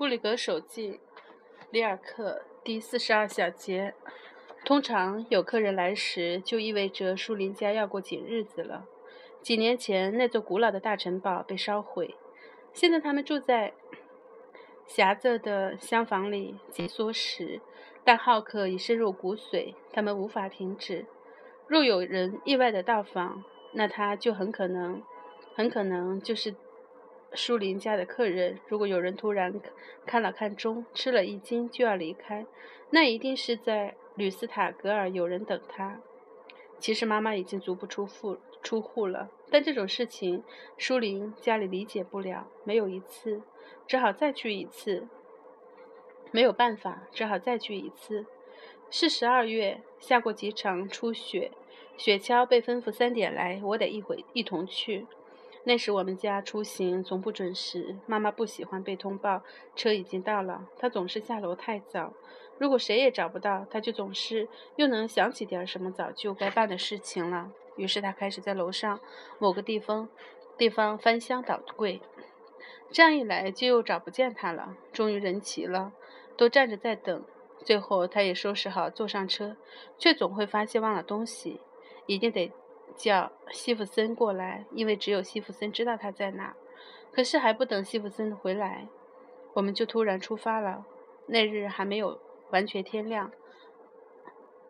布里格手记，里尔克第四十二小节。通常有客人来时，就意味着树林家要过紧日子了。几年前，那座古老的大城堡被烧毁，现在他们住在狭窄的厢房里，紧缩时，但好客已深入骨髓，他们无法停止。若有人意外的到访，那他就很可能，很可能就是舒林家的客人。如果有人突然看了看钟，吃了一惊就要离开，那一定是在。吕斯塔格尔有人等他。其实妈妈已经足不出户出户了，但这种事情舒林家里理解不了。没有一次，只好再去一次。没有办法，只好再去一次。是十二月，下过几场初雪，雪橇被吩咐三点来，我得一回一同去。那时我们家出行总不准时，妈妈不喜欢被通报车已经到了，她总是下楼太早。如果谁也找不到，她就总是又能想起点什么早就该办的事情了。于是他开始在楼上某个地方地方翻箱倒柜，这样一来就又找不见他了。终于人齐了，都站着在等。最后他也收拾好坐上车，却总会发现忘了东西，一定得叫西弗森过来，因为只有西弗森知道他在哪。可是还不等西弗森回来，我们就突然出发了。那日还没有。完全天亮，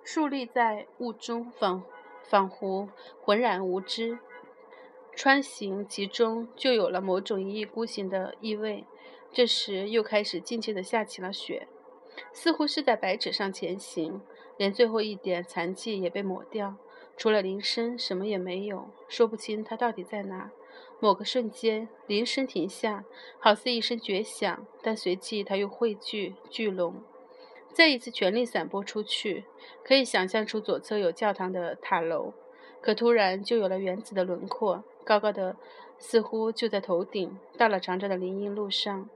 竖立在雾中，仿仿佛浑然无知。穿行其中，就有了某种一意孤行的意味。这时又开始静静地下起了雪，似乎是在白纸上前行，连最后一点残迹也被抹掉，除了铃声，什么也没有。说不清它到底在哪。某个瞬间，铃声停下，好似一声绝响，但随即它又汇聚聚拢。再一次全力散播出去，可以想象出左侧有教堂的塔楼，可突然就有了原子的轮廓，高高的，似乎就在头顶。到了长长的林荫路上，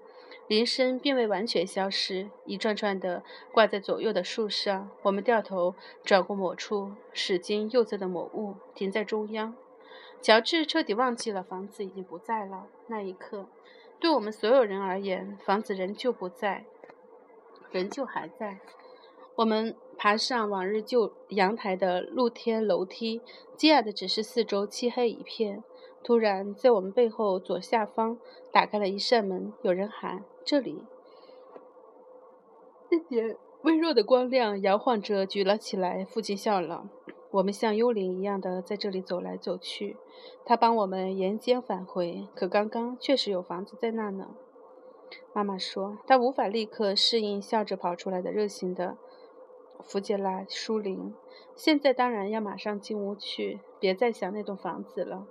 铃声并未完全消失，一串串的挂在左右的树上。我们掉头转过某处，驶进右侧的某物，停在中央。乔治彻底忘记了房子已经不在了。那一刻，对我们所有人而言，房子仍旧不在。仍旧还在。我们爬上往日旧阳台的露天楼梯，惊讶的只是四周漆黑一片。突然，在我们背后左下方打开了一扇门，有人喊：“这里！”一点微弱的光亮摇晃着举了起来。父亲笑了。我们像幽灵一样的在这里走来走去。他帮我们沿街返回，可刚刚确实有房子在那呢。妈妈说，她无法立刻适应笑着跑出来的热情的弗杰拉舒林。现在当然要马上进屋去，别再想那栋房子了。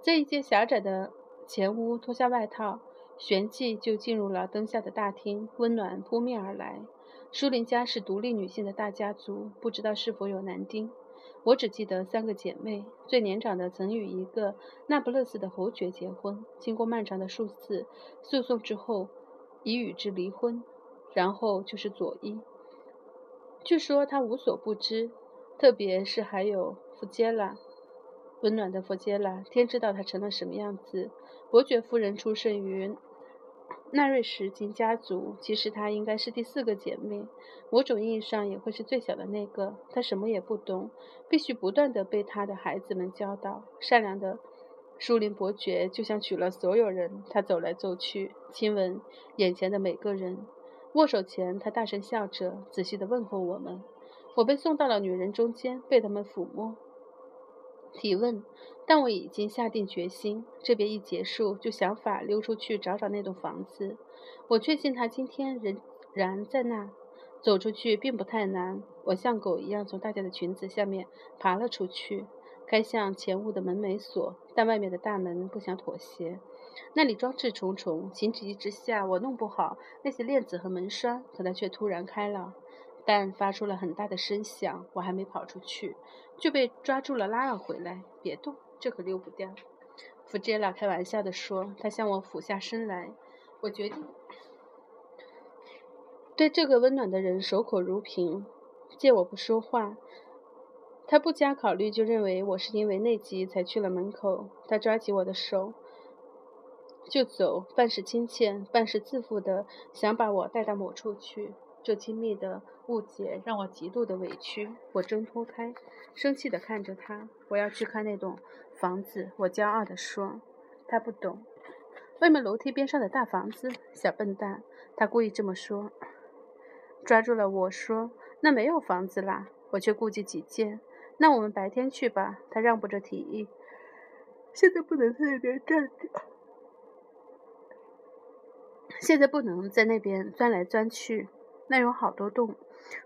在一间狭窄的前屋，脱下外套，旋即就进入了灯下的大厅，温暖扑面而来。舒林家是独立女性的大家族，不知道是否有男丁。我只记得三个姐妹，最年长的曾与一个那不勒斯的侯爵结婚，经过漫长的数次诉讼之后，已与之离婚。然后就是佐伊，据说她无所不知，特别是还有弗杰拉，温暖的佛杰拉，天知道她成了什么样子。伯爵夫人出生于。纳瑞什金家族，其实她应该是第四个姐妹，某种意义上也会是最小的那个。她什么也不懂，必须不断地被她的孩子们教导。善良的舒林伯爵就像娶了所有人，他走来走去，亲吻眼前的每个人。握手前，他大声笑着，仔细地问候我们。我被送到了女人中间，被他们抚摸。提问，但我已经下定决心，这边一结束，就想法溜出去找找那栋房子。我确信他今天仍然在那。走出去并不太难，我像狗一样从大家的裙子下面爬了出去，该向前屋的门没锁，但外面的大门不想妥协。那里装置重重，情急之下我弄不好那些链子和门栓，可它却突然开了。但发出了很大的声响，我还没跑出去，就被抓住了，拉了回来。别动，这可溜不掉。弗杰拉开玩笑地说。他向我俯下身来。我决定对这个温暖的人守口如瓶。见我不说话，他不加考虑就认为我是因为内急才去了门口。他抓起我的手，就走，半是亲切，半是自负的想把我带到某处去。这亲密的误解让我极度的委屈。我挣脱开，生气的看着他。我要去看那栋房子。我骄傲地说。他不懂。外面楼梯边上的大房子，小笨蛋。他故意这么说，抓住了我说：“那没有房子啦。”我却顾及己见。那我们白天去吧。他让步着提议。现在不能在那边站着。现在不能在那边钻来钻去。那有好多洞，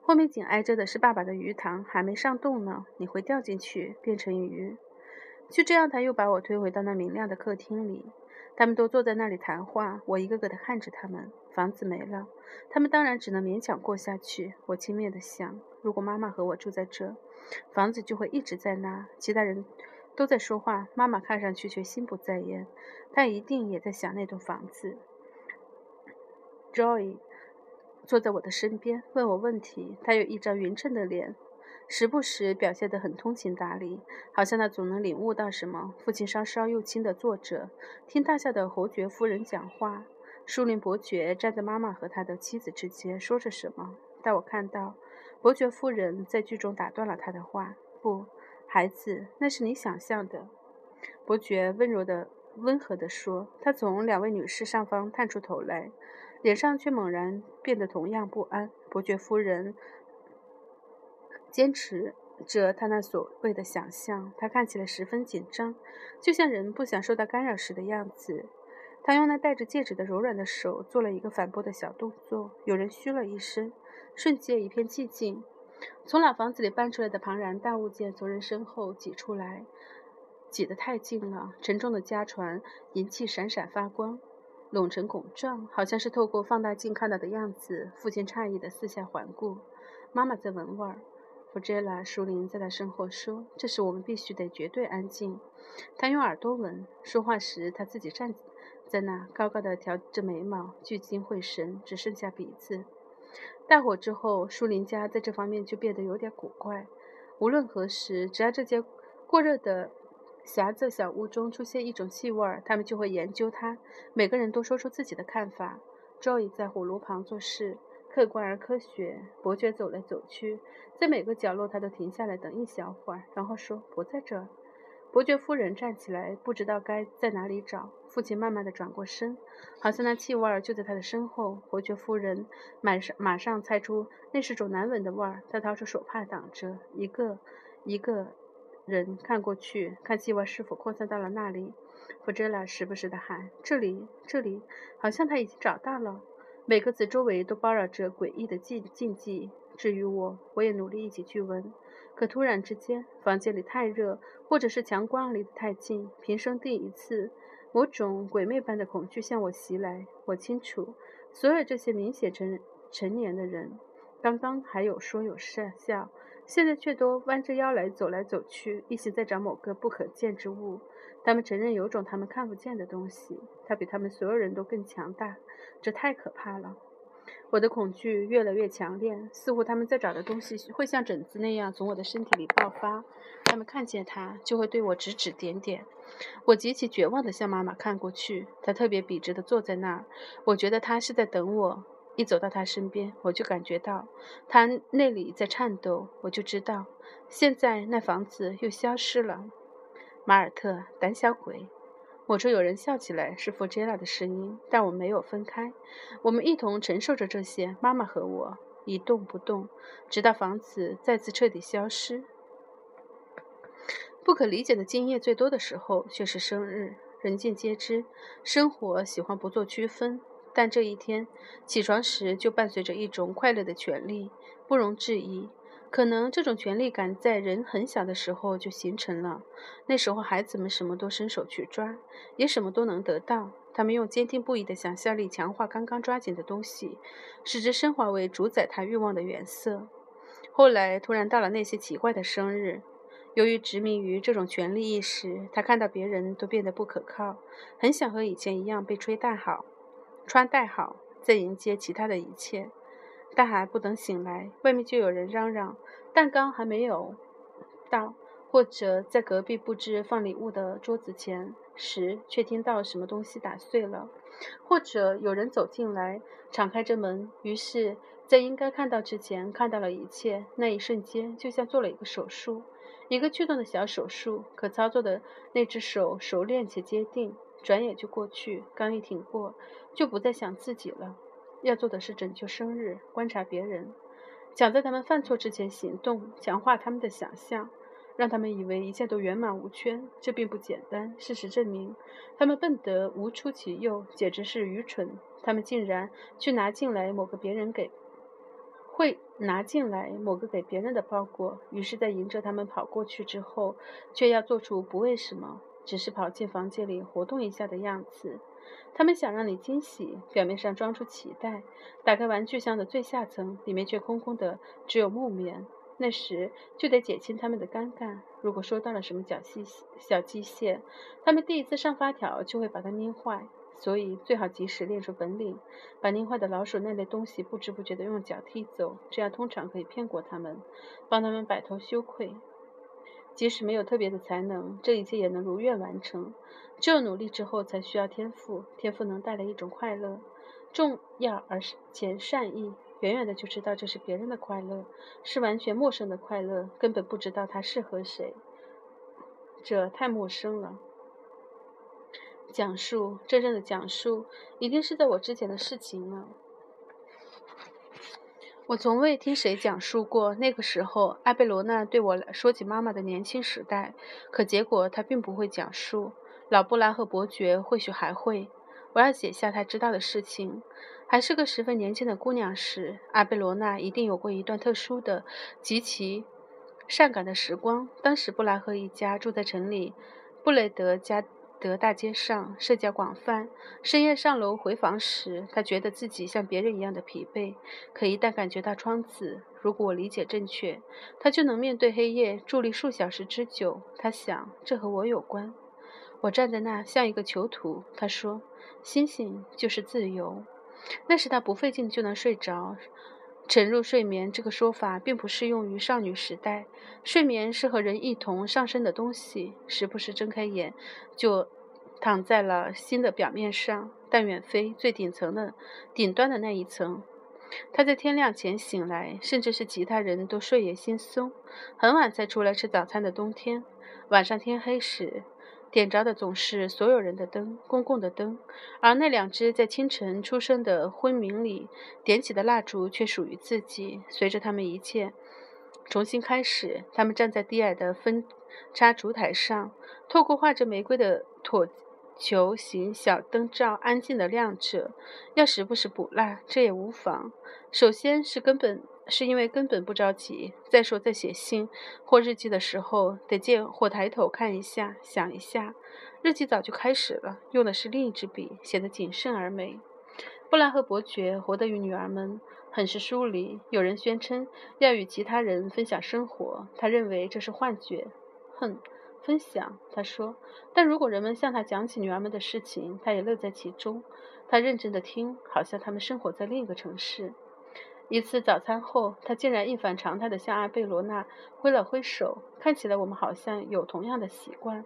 后面紧挨着的是爸爸的鱼塘，还没上洞呢，你会掉进去变成鱼。就这样，他又把我推回到那明亮的客厅里。他们都坐在那里谈话，我一个个的看着他们。房子没了，他们当然只能勉强过下去。我轻蔑的想，如果妈妈和我住在这，房子就会一直在那。其他人都在说话，妈妈看上去却心不在焉，她一定也在想那栋房子。Joy 坐在我的身边，问我问题。他有一张匀称的脸。时不时表现得很通情达理，好像他总能领悟到什么。父亲稍稍又轻地坐着，听大笑的侯爵夫人讲话。树林伯爵站在妈妈和他的妻子之间，说着什么。但我看到，伯爵夫人在剧中打断了他的话：“不，孩子，那是你想象的。”伯爵温柔的、温和地说。他从两位女士上方探出头来，脸上却猛然变得同样不安。伯爵夫人。坚持着他那所谓的想象，他看起来十分紧张，就像人不想受到干扰时的样子。他用那戴着戒指的柔软的手做了一个反驳的小动作。有人嘘了一声，瞬间一片寂静。从老房子里搬出来的庞然大物件从人身后挤出来，挤得太近了。沉重的家传银器闪闪发光，拢成拱状，好像是透过放大镜看到的样子。父亲诧异地四下环顾，妈妈在闻味儿。弗杰拉·舒林在他身后说：“这时我们必须得绝对安静。”他用耳朵闻，说话时他自己站在那，高高的挑着眉毛，聚精会神，只剩下鼻子。大火之后，舒林家在这方面就变得有点古怪。无论何时，只要这间过热的狭窄小屋中出现一种气味，他们就会研究它。每个人都说出自己的看法。Joy 在火炉旁做事。客观而科学。伯爵走来走去，在每个角落，他都停下来等一小会儿，然后说：“不在这儿。”伯爵夫人站起来，不知道该在哪里找。父亲慢慢地转过身，好像那气味就在他的身后。伯爵夫人马上马上猜出那是种难闻的味儿，他掏出手帕挡着。一个一个人看过去，看气味是否扩散到了那里。弗哲拉时不时地喊：“这里，这里！”好像他已经找到了。每个字周围都包绕着诡异的禁禁忌。至于我，我也努力一起去闻。可突然之间，房间里太热，或者是强光离得太近。平生第一次，某种鬼魅般的恐惧向我袭来。我清楚，所有这些明显成成年的人，刚刚还有说有笑，现在却都弯着腰来走来走去，一心在找某个不可见之物。他们承认有种他们看不见的东西，它比他们所有人都更强大。这太可怕了！我的恐惧越来越强烈，似乎他们在找的东西会像疹子那样从我的身体里爆发。他们看见它，就会对我指指点点。我极其绝望地向妈妈看过去，她特别笔直地坐在那儿。我觉得她是在等我。一走到他身边，我就感觉到他内里在颤抖。我就知道，现在那房子又消失了。马尔特，胆小鬼！我说有人笑起来，是弗杰拉的声音。但我没有分开，我们一同承受着这些。妈妈和我一动不动，直到房子再次彻底消失。不可理解的经验最多的时候，却是生日。人尽皆知，生活喜欢不做区分，但这一天起床时就伴随着一种快乐的权利，不容置疑。可能这种权利感在人很小的时候就形成了。那时候，孩子们什么都伸手去抓，也什么都能得到。他们用坚定不移的想象力强化刚刚抓紧的东西，使之升华为主宰他欲望的原色。后来，突然到了那些奇怪的生日。由于执迷于这种权力意识，他看到别人都变得不可靠，很想和以前一样被吹大好、穿戴好，再迎接其他的一切。但还不等醒来，外面就有人嚷嚷，蛋糕还没有到，或者在隔壁布置放礼物的桌子前时，却听到什么东西打碎了，或者有人走进来，敞开着门，于是，在应该看到之前看到了一切。那一瞬间，就像做了一个手术，一个巨动的小手术。可操作的那只手熟练且坚定，转眼就过去。刚一挺过，就不再想自己了。要做的是拯救生日，观察别人，想在他们犯错之前行动，强化他们的想象。让他们以为一切都圆满无缺，这并不简单。事实证明，他们笨得无出其右，简直是愚蠢。他们竟然去拿进来某个别人给，会拿进来某个给别人的包裹，于是，在迎着他们跑过去之后，却要做出不为什么，只是跑进房间里活动一下的样子。他们想让你惊喜，表面上装出期待，打开玩具箱的最下层，里面却空空的，只有木棉。那时就得减轻他们的尴尬。如果收到了什么小细小机械，他们第一次上发条就会把它捏坏，所以最好及时练出本领，把捏坏的老鼠那类东西不知不觉地用脚踢走，这样通常可以骗过他们，帮他们摆脱羞愧。即使没有特别的才能，这一切也能如愿完成。只有努力之后，才需要天赋。天赋能带来一种快乐，重要而且善意。远远的就知道这是别人的快乐，是完全陌生的快乐，根本不知道它适合谁。这太陌生了。讲述真正的讲述，一定是在我之前的事情了。我从未听谁讲述过那个时候，阿贝罗娜对我说起妈妈的年轻时代，可结果她并不会讲述。老布拉和伯爵或许还会。我要写下他知道的事情。还是个十分年轻的姑娘时，阿贝罗娜一定有过一段特殊的、极其善感的时光。当时布拉赫一家住在城里布雷德加德大街上，社交广泛。深夜上楼回房时，他觉得自己像别人一样的疲惫。可一旦感觉到窗子，如果我理解正确，他就能面对黑夜伫立数小时之久。他想，这和我有关。我站在那像一个囚徒。他说：“星星就是自由。”那时他不费劲就能睡着，沉入睡眠这个说法并不适用于少女时代。睡眠是和人一同上升的东西，时不时睁开眼就躺在了心的表面上，但远非最顶层的顶端的那一层。他在天亮前醒来，甚至是其他人都睡眼惺忪，很晚才出来吃早餐的冬天，晚上天黑时。点着的总是所有人的灯，公共的灯，而那两只在清晨出生的昏迷里点起的蜡烛却属于自己。随着他们一切重新开始，他们站在低矮的分叉烛台上，透过画着玫瑰的椭球形小灯罩，安静地亮着。要时不时补蜡，这也无妨。首先是根本。是因为根本不着急。再说，在写信或日记的时候，得借或抬头看一下，想一下。日记早就开始了，用的是另一支笔，写得谨慎而美。布拉赫伯爵活得与女儿们很是疏离。有人宣称要与其他人分享生活，他认为这是幻觉。哼，分享，他说。但如果人们向他讲起女儿们的事情，他也乐在其中。他认真地听，好像他们生活在另一个城市。一次早餐后，他竟然一反常态地向阿贝罗娜挥了挥手。看起来我们好像有同样的习惯。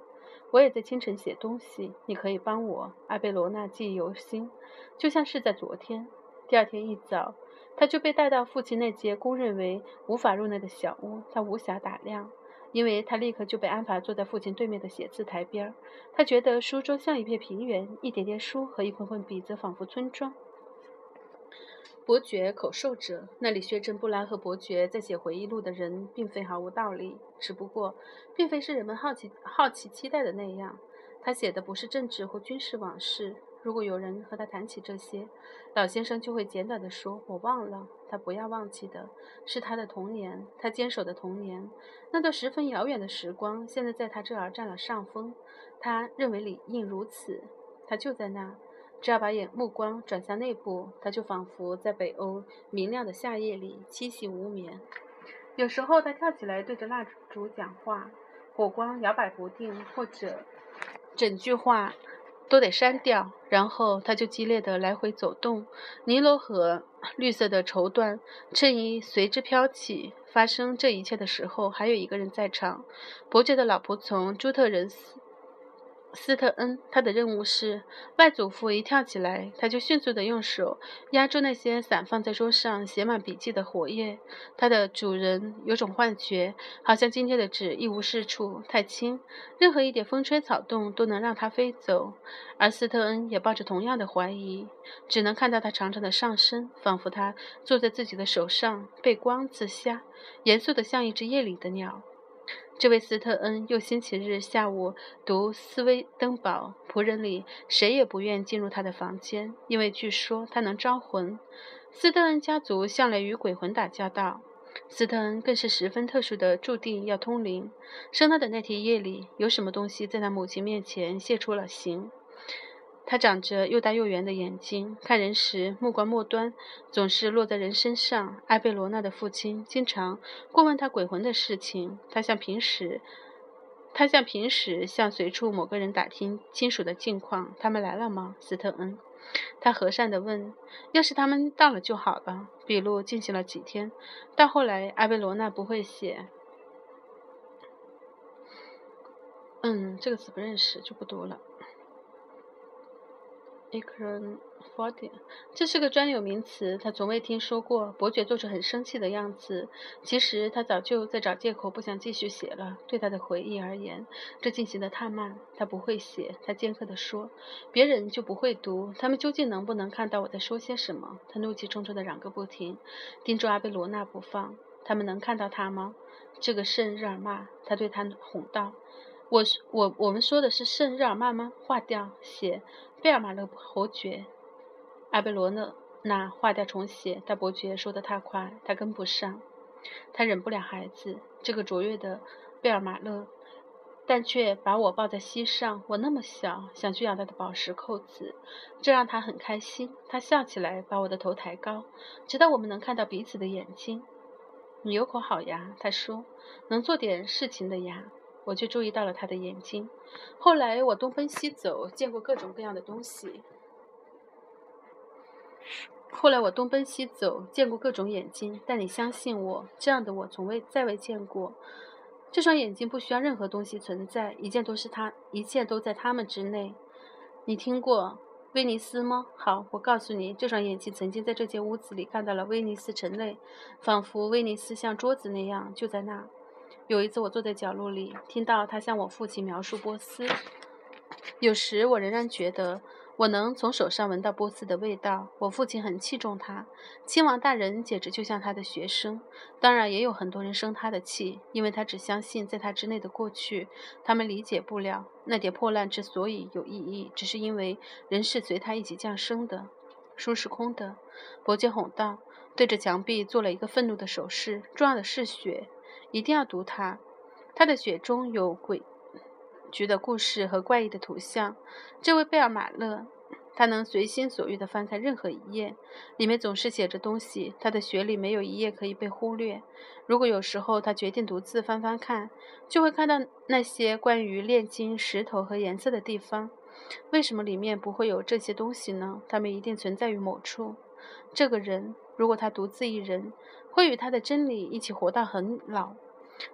我也在清晨写东西，你可以帮我。阿贝罗娜记忆犹新，就像是在昨天。第二天一早，他就被带到父亲那间公认为无法入内的小屋。他无暇打量，因为他立刻就被安排坐在父亲对面的写字台边。他觉得书桌像一片平原，一点点书和一捆捆笔则仿佛村庄。伯爵口授者，那里薛正布拉和伯爵在写回忆录的人，并非毫无道理，只不过，并非是人们好奇、好奇期待的那样。他写的不是政治或军事往事。如果有人和他谈起这些，老先生就会简短地说：“我忘了。”他不要忘记的是他的童年，他坚守的童年，那段十分遥远的时光，现在在他这儿占了上风。他认为理应如此。他就在那。只要把眼目光转向内部，他就仿佛在北欧明亮的夏夜里栖息无眠。有时候他跳起来对着蜡烛讲话，火光摇摆不定，或者整句话都得删掉。然后他就激烈的来回走动。尼罗河绿色的绸缎衬衣随之飘起。发生这一切的时候，还有一个人在场。伯爵的老仆从朱特人斯。斯特恩，他的任务是，外祖父一跳起来，他就迅速地用手压住那些散放在桌上、写满笔记的活页。他的主人有种幻觉，好像今天的纸一无是处，太轻，任何一点风吹草动都能让它飞走。而斯特恩也抱着同样的怀疑，只能看到他长长的上身，仿佛他坐在自己的手上，背光自下，严肃得像一只夜里的鸟。这位斯特恩又星期日下午读《斯威登堡》，仆人里谁也不愿进入他的房间，因为据说他能招魂。斯特恩家族向来与鬼魂打交道，斯特恩更是十分特殊的，注定要通灵。生他的那天夜里，有什么东西在他母亲面前现出了形。他长着又大又圆的眼睛，看人时目光末端，总是落在人身上。埃贝罗娜的父亲经常过问他鬼魂的事情，他像平时，他像平时向随处某个人打听亲属的近况。他们来了吗，斯特恩？他和善地问。要是他们到了就好了。笔录进行了几天，到后来，埃贝罗娜不会写。嗯，这个词不认识，就不读了。E c r o n f o r t i 这是个专有名词，他从未听说过。伯爵做出很生气的样子，其实他早就在找借口，不想继续写了。对他的回忆而言，这进行的太慢。他不会写，他尖刻地说：“别人就不会读。他们究竟能不能看到我在说些什么？”他怒气冲冲地嚷个不停，盯住阿贝罗娜不放。他们能看到他吗？这个圣日耳曼，他对他哄道：“我我我们说的是圣日耳曼吗？划掉，写。”贝尔马勒伯爵，阿贝罗讷那划掉重写，但伯爵说的太快，他跟不上。他忍不了孩子，这个卓越的贝尔马勒，但却把我抱在膝上。我那么小，想去咬他的宝石扣子，这让他很开心。他笑起来，把我的头抬高，直到我们能看到彼此的眼睛。你有口好牙，他说，能做点事情的牙。我却注意到了他的眼睛。后来我东奔西走，见过各种各样的东西。后来我东奔西走，见过各种眼睛，但你相信我，这样的我从未再未见过。这双眼睛不需要任何东西存在，一切都是他，一切都在他们之内。你听过威尼斯吗？好，我告诉你，这双眼睛曾经在这间屋子里看到了威尼斯城内，仿佛威尼斯像桌子那样就在那。有一次，我坐在角落里，听到他向我父亲描述波斯。有时，我仍然觉得我能从手上闻到波斯的味道。我父亲很器重他，亲王大人简直就像他的学生。当然，也有很多人生他的气，因为他只相信在他之内的过去。他们理解不了那点破烂之所以有意义，只是因为人是随他一起降生的。书是空的，伯爵吼道，对着墙壁做了一个愤怒的手势。重要的是血。一定要读它，他的血中有诡谲的故事和怪异的图像。这位贝尔马勒，他能随心所欲地翻开任何一页，里面总是写着东西。他的血里没有一页可以被忽略。如果有时候他决定独自翻翻看，就会看到那些关于炼金、石头和颜色的地方。为什么里面不会有这些东西呢？它们一定存在于某处。这个人，如果他独自一人。会与他的真理一起活到很老，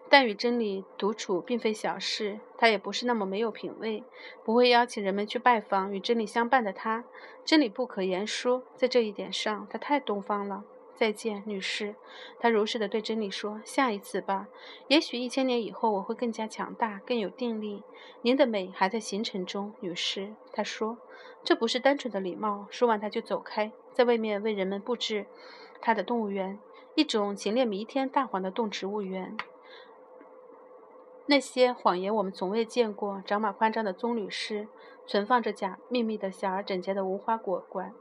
但与真理独处并非小事。他也不是那么没有品味，不会邀请人们去拜访与真理相伴的他。真理不可言说，在这一点上，他太东方了。再见，女士。他如实的对真理说：“下一次吧，也许一千年以后，我会更加强大，更有定力。您的美还在形成中，女士。”他说：“这不是单纯的礼貌。”说完，他就走开，在外面为人们布置他的动物园。一种前列弥天大黄的动植物园，那些谎言我们从未见过。长满宽张的棕榈树，存放着假秘密的小而整洁的无花果馆。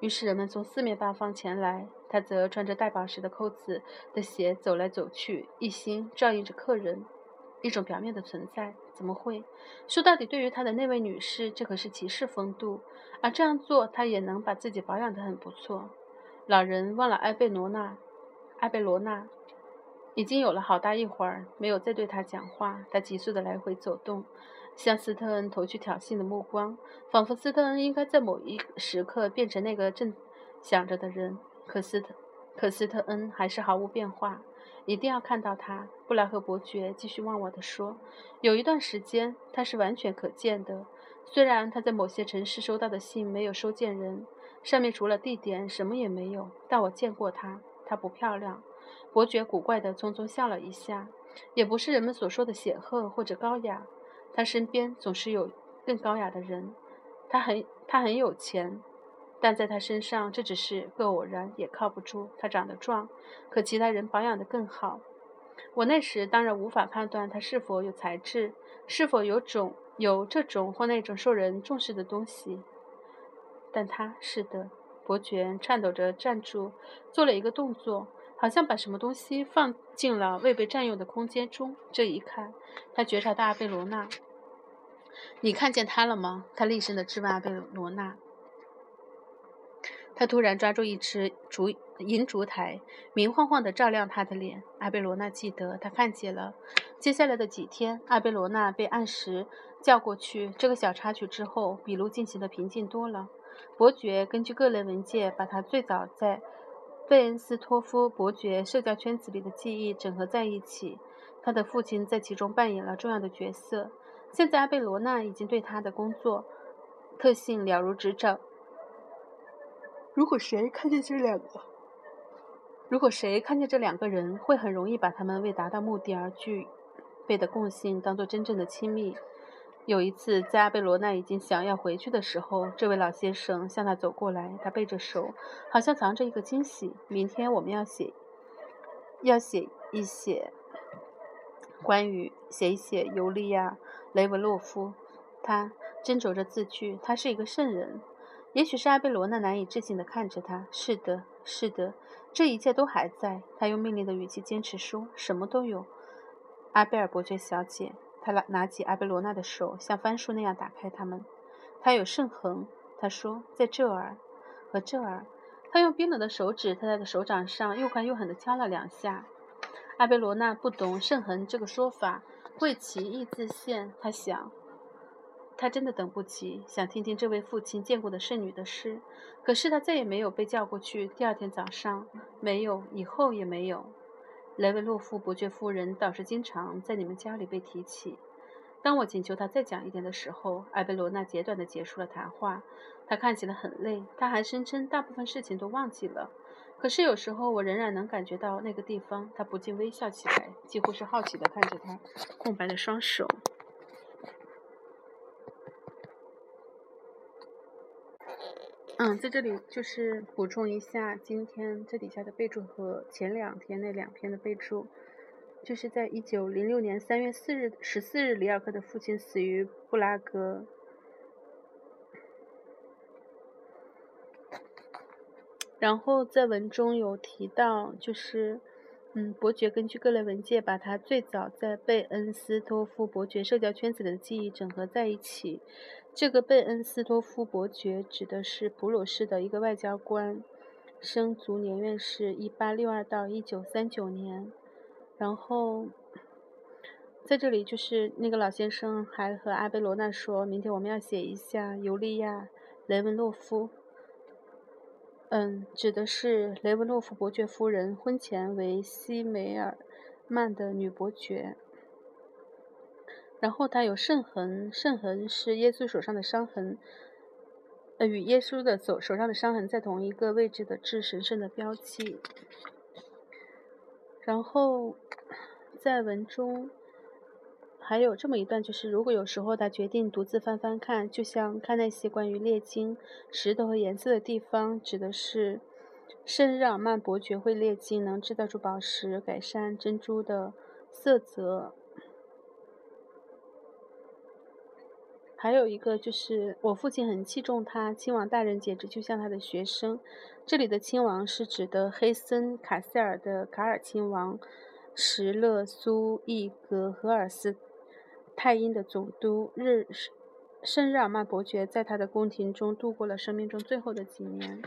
于是人们从四面八方前来，他则穿着带宝石的扣子的鞋走来走去，一心照应着客人。一种表面的存在，怎么会？说到底，对于他的那位女士，这可是骑士风度。而这样做，他也能把自己保养得很不错。老人忘了埃贝罗娜。埃贝罗娜已经有了好大一会儿没有再对他讲话，他急速地来回走动，向斯特恩投去挑衅的目光，仿佛斯特恩应该在某一时刻变成那个正想着的人。可斯特可斯特恩还是毫无变化。一定要看到他，布莱克伯爵继续忘我地说。有一段时间他是完全可见的，虽然他在某些城市收到的信没有收件人，上面除了地点什么也没有，但我见过他。她不漂亮。伯爵古怪地匆匆笑了一下，也不是人们所说的显赫或者高雅。他身边总是有更高雅的人。他很他很有钱，但在他身上这只是个偶然，也靠不住。他长得壮，可其他人保养得更好。我那时当然无法判断他是否有才智，是否有种有这种或那种受人重视的东西。但他是的。伯爵颤抖着站住，做了一个动作。好像把什么东西放进了未被占用的空间中。这一看，他觉察到阿贝罗娜。你看见他了吗？他厉声地质问阿贝罗娜。他突然抓住一只烛银烛台，明晃晃地照亮他的脸。阿贝罗娜记得，他看见了。接下来的几天，阿贝罗娜被按时叫过去。这个小插曲之后，笔录进行的平静多了。伯爵根据各类文件，把他最早在。贝恩斯托夫伯爵社交圈子里的记忆整合在一起，他的父亲在其中扮演了重要的角色。现在阿贝罗纳已经对他的工作特性了如指掌。如果谁看见这两个，如果谁看见这两个人，会很容易把他们为达到目的而具备的共性当做真正的亲密。有一次，在阿贝罗娜已经想要回去的时候，这位老先生向他走过来，他背着手，好像藏着一个惊喜。明天我们要写，要写一写关于写一写尤利亚·雷文洛夫。他斟酌着字句，他是一个圣人。也许是阿贝罗娜难以置信地看着他。是的，是的，这一切都还在。他用命令的语气坚持说：“什么都有，阿贝尔伯爵小姐。”他拿拿起阿贝罗娜的手，像翻书那样打开它们。他有圣痕，他说，在这儿和这儿。他用冰冷的手指在他的手掌上又快又狠地敲了两下。阿贝罗娜不懂圣痕这个说法，会奇异自现。他想，他真的等不及，想听听这位父亲见过的圣女的诗。可是他再也没有被叫过去。第二天早上，没有，以后也没有。雷维洛夫伯爵夫人倒是经常在你们家里被提起。当我请求他再讲一点的时候，艾贝罗娜简短地结束了谈话。他看起来很累，他还声称大部分事情都忘记了。可是有时候我仍然能感觉到那个地方。他不禁微笑起来，几乎是好奇地看着他空白的双手。嗯，在这里就是补充一下今天这底下的备注和前两天那两篇的备注，就是在一九零六年三月四日十四日，里尔克的父亲死于布拉格。然后在文中有提到，就是嗯，伯爵根据各类文件，把他最早在贝恩斯托夫伯爵社交圈子里的记忆整合在一起。这个贝恩斯托夫伯爵指的是普鲁士的一个外交官，生卒年月是一八六二到一九三九年。然后在这里，就是那个老先生还和阿贝罗娜说，明天我们要写一下尤利亚·雷文洛夫。嗯，指的是雷文诺夫伯爵夫人婚前为西梅尔曼的女伯爵。然后他有圣痕，圣痕是耶稣手上的伤痕，呃，与耶稣的手手上的伤痕在同一个位置的至神圣的标记。然后在文中还有这么一段，就是如果有时候他决定独自翻翻看，就像看那些关于炼金、石头和颜色的地方，指的是圣日耳曼伯爵会炼金，能制造出宝石，改善珍珠的色泽。还有一个就是，我父亲很器重他，亲王大人简直就像他的学生。这里的亲王是指的黑森卡塞尔的卡尔亲王，石勒苏伊格荷尔斯泰因的总督日圣日耳曼伯爵，在他的宫廷中度过了生命中最后的几年。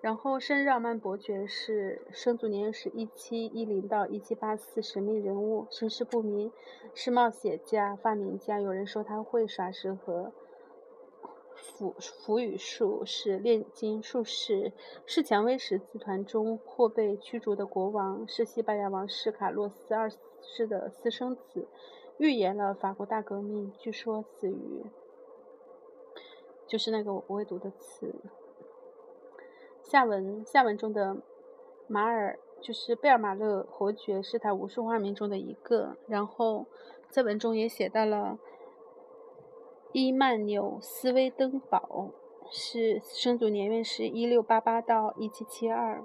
然后，圣日耳曼伯爵是生卒年是一七一零到一七八四，神秘人物，身世不明，是冒险家、发明家。有人说他会耍蛇和符符语术，是炼金术士，是蔷薇十字团中或被驱逐的国王，是西班牙王室卡洛斯二世的私生子，预言了法国大革命。据说死于就是那个我不会读的词。下文下文中的马尔就是贝尔马勒侯爵是他无数花名中的一个，然后在文中也写到了伊曼纽斯威登堡，是生卒年月是一六八八到一七七二。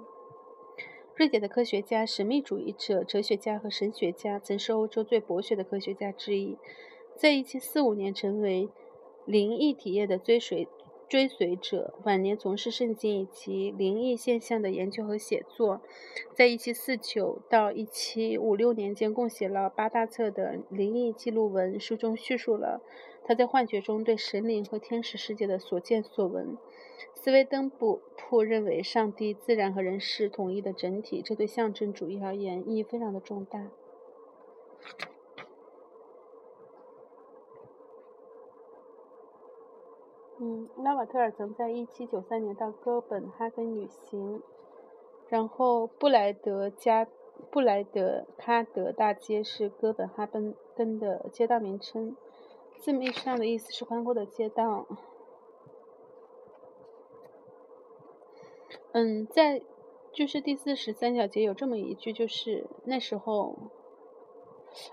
瑞典的科学家、神秘主义者、哲学家和神学家，曾是欧洲最博学的科学家之一。在1745年，成为灵异体验的追随追随者，晚年从事圣经以及灵异现象的研究和写作。在一七四九到一七五六年间，共写了八大册的灵异记录文，书中叙述了他在幻觉中对神灵和天使世界的所见所闻。斯威登布普认为，上帝、自然和人是统一的整体，这对象征主义而言意义非常的重大。嗯，拉瓦特尔曾在1793年到哥本哈根旅行，然后布莱德加布莱德卡德大街是哥本哈根的街道名称，字面上的意思是宽阔的街道。嗯，在就是第四十三小节有这么一句，就是那时候，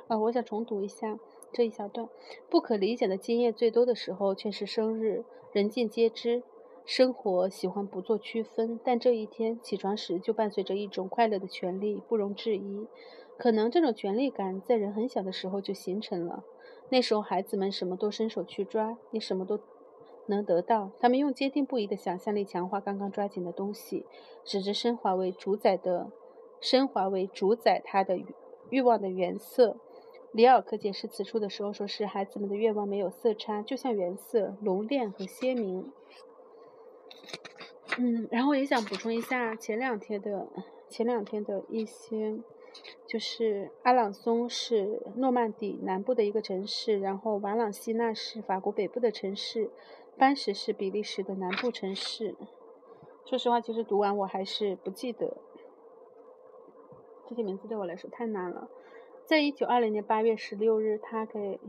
啊，我想重读一下这一小段。不可理解的经验最多的时候，却是生日，人尽皆知。生活喜欢不做区分，但这一天起床时就伴随着一种快乐的权利，不容置疑。可能这种权利感在人很小的时候就形成了，那时候孩子们什么都伸手去抓，你什么都。能得到，他们用坚定不移的想象力强化刚刚抓紧的东西，使之升华为主宰的，升华为主宰他的欲望的原色。里尔克解释此处的时候说：“是孩子们的愿望没有色差，就像原色浓烈和鲜明。”嗯，然后也想补充一下前两天的前两天的一些，就是阿朗松是诺曼底南部的一个城市，然后瓦朗西纳是法国北部的城市。班什是比利时的南部城市。说实话，其实读完我还是不记得这些名字，对我来说太难了。在一九二零年八月十六日，他给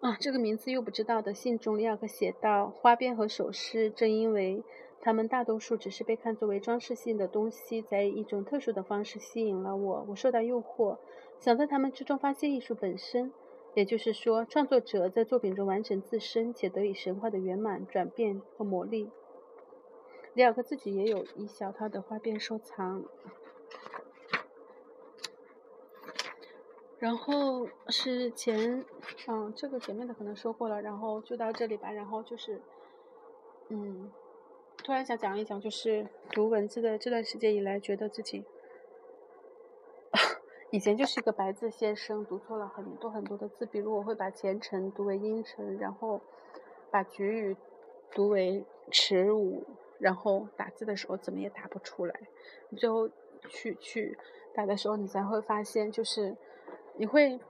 啊这个名字又不知道的信中，里尔克写道：“花边和首饰，正因为它们大多数只是被看作为装饰性的东西，在一种特殊的方式吸引了我。我受到诱惑，想在它们之中发现艺术本身。”也就是说，创作者在作品中完成自身，且得以神话的圆满、转变和魔力。里尔克自己也有一小套的花边收藏。然后是前，嗯，这个前面的可能说过了，然后就到这里吧。然后就是，嗯，突然想讲一讲，就是读文字的这段时间以来，觉得自己。以前就是一个白字先生，读错了很多很多的字，比如我会把前程读为阴沉，然后把局语读为耻辱，然后打字的时候怎么也打不出来，最后去去打的时候，你才会发现，就是你会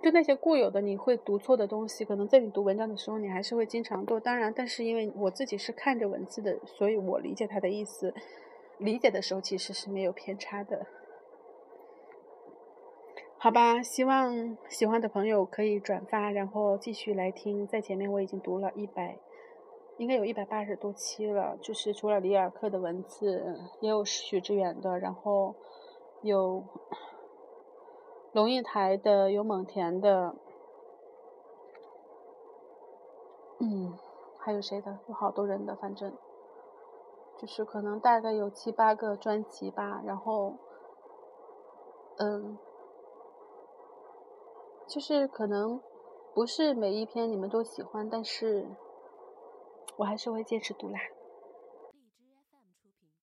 就那些固有的你会读错的东西，可能在你读文章的时候，你还是会经常读。当然，但是因为我自己是看着文字的，所以我理解它的意思，理解的时候其实是没有偏差的。好吧，希望喜欢的朋友可以转发，然后继续来听。在前面我已经读了一百，应该有一百八十多期了。就是除了里尔克的文字，也有许知远的，然后有龙应台的，有蒙恬的，嗯，还有谁的？有好多人的，反正就是可能大概有七八个专辑吧。然后，嗯。就是可能不是每一篇你们都喜欢，但是我还是会坚持读啦。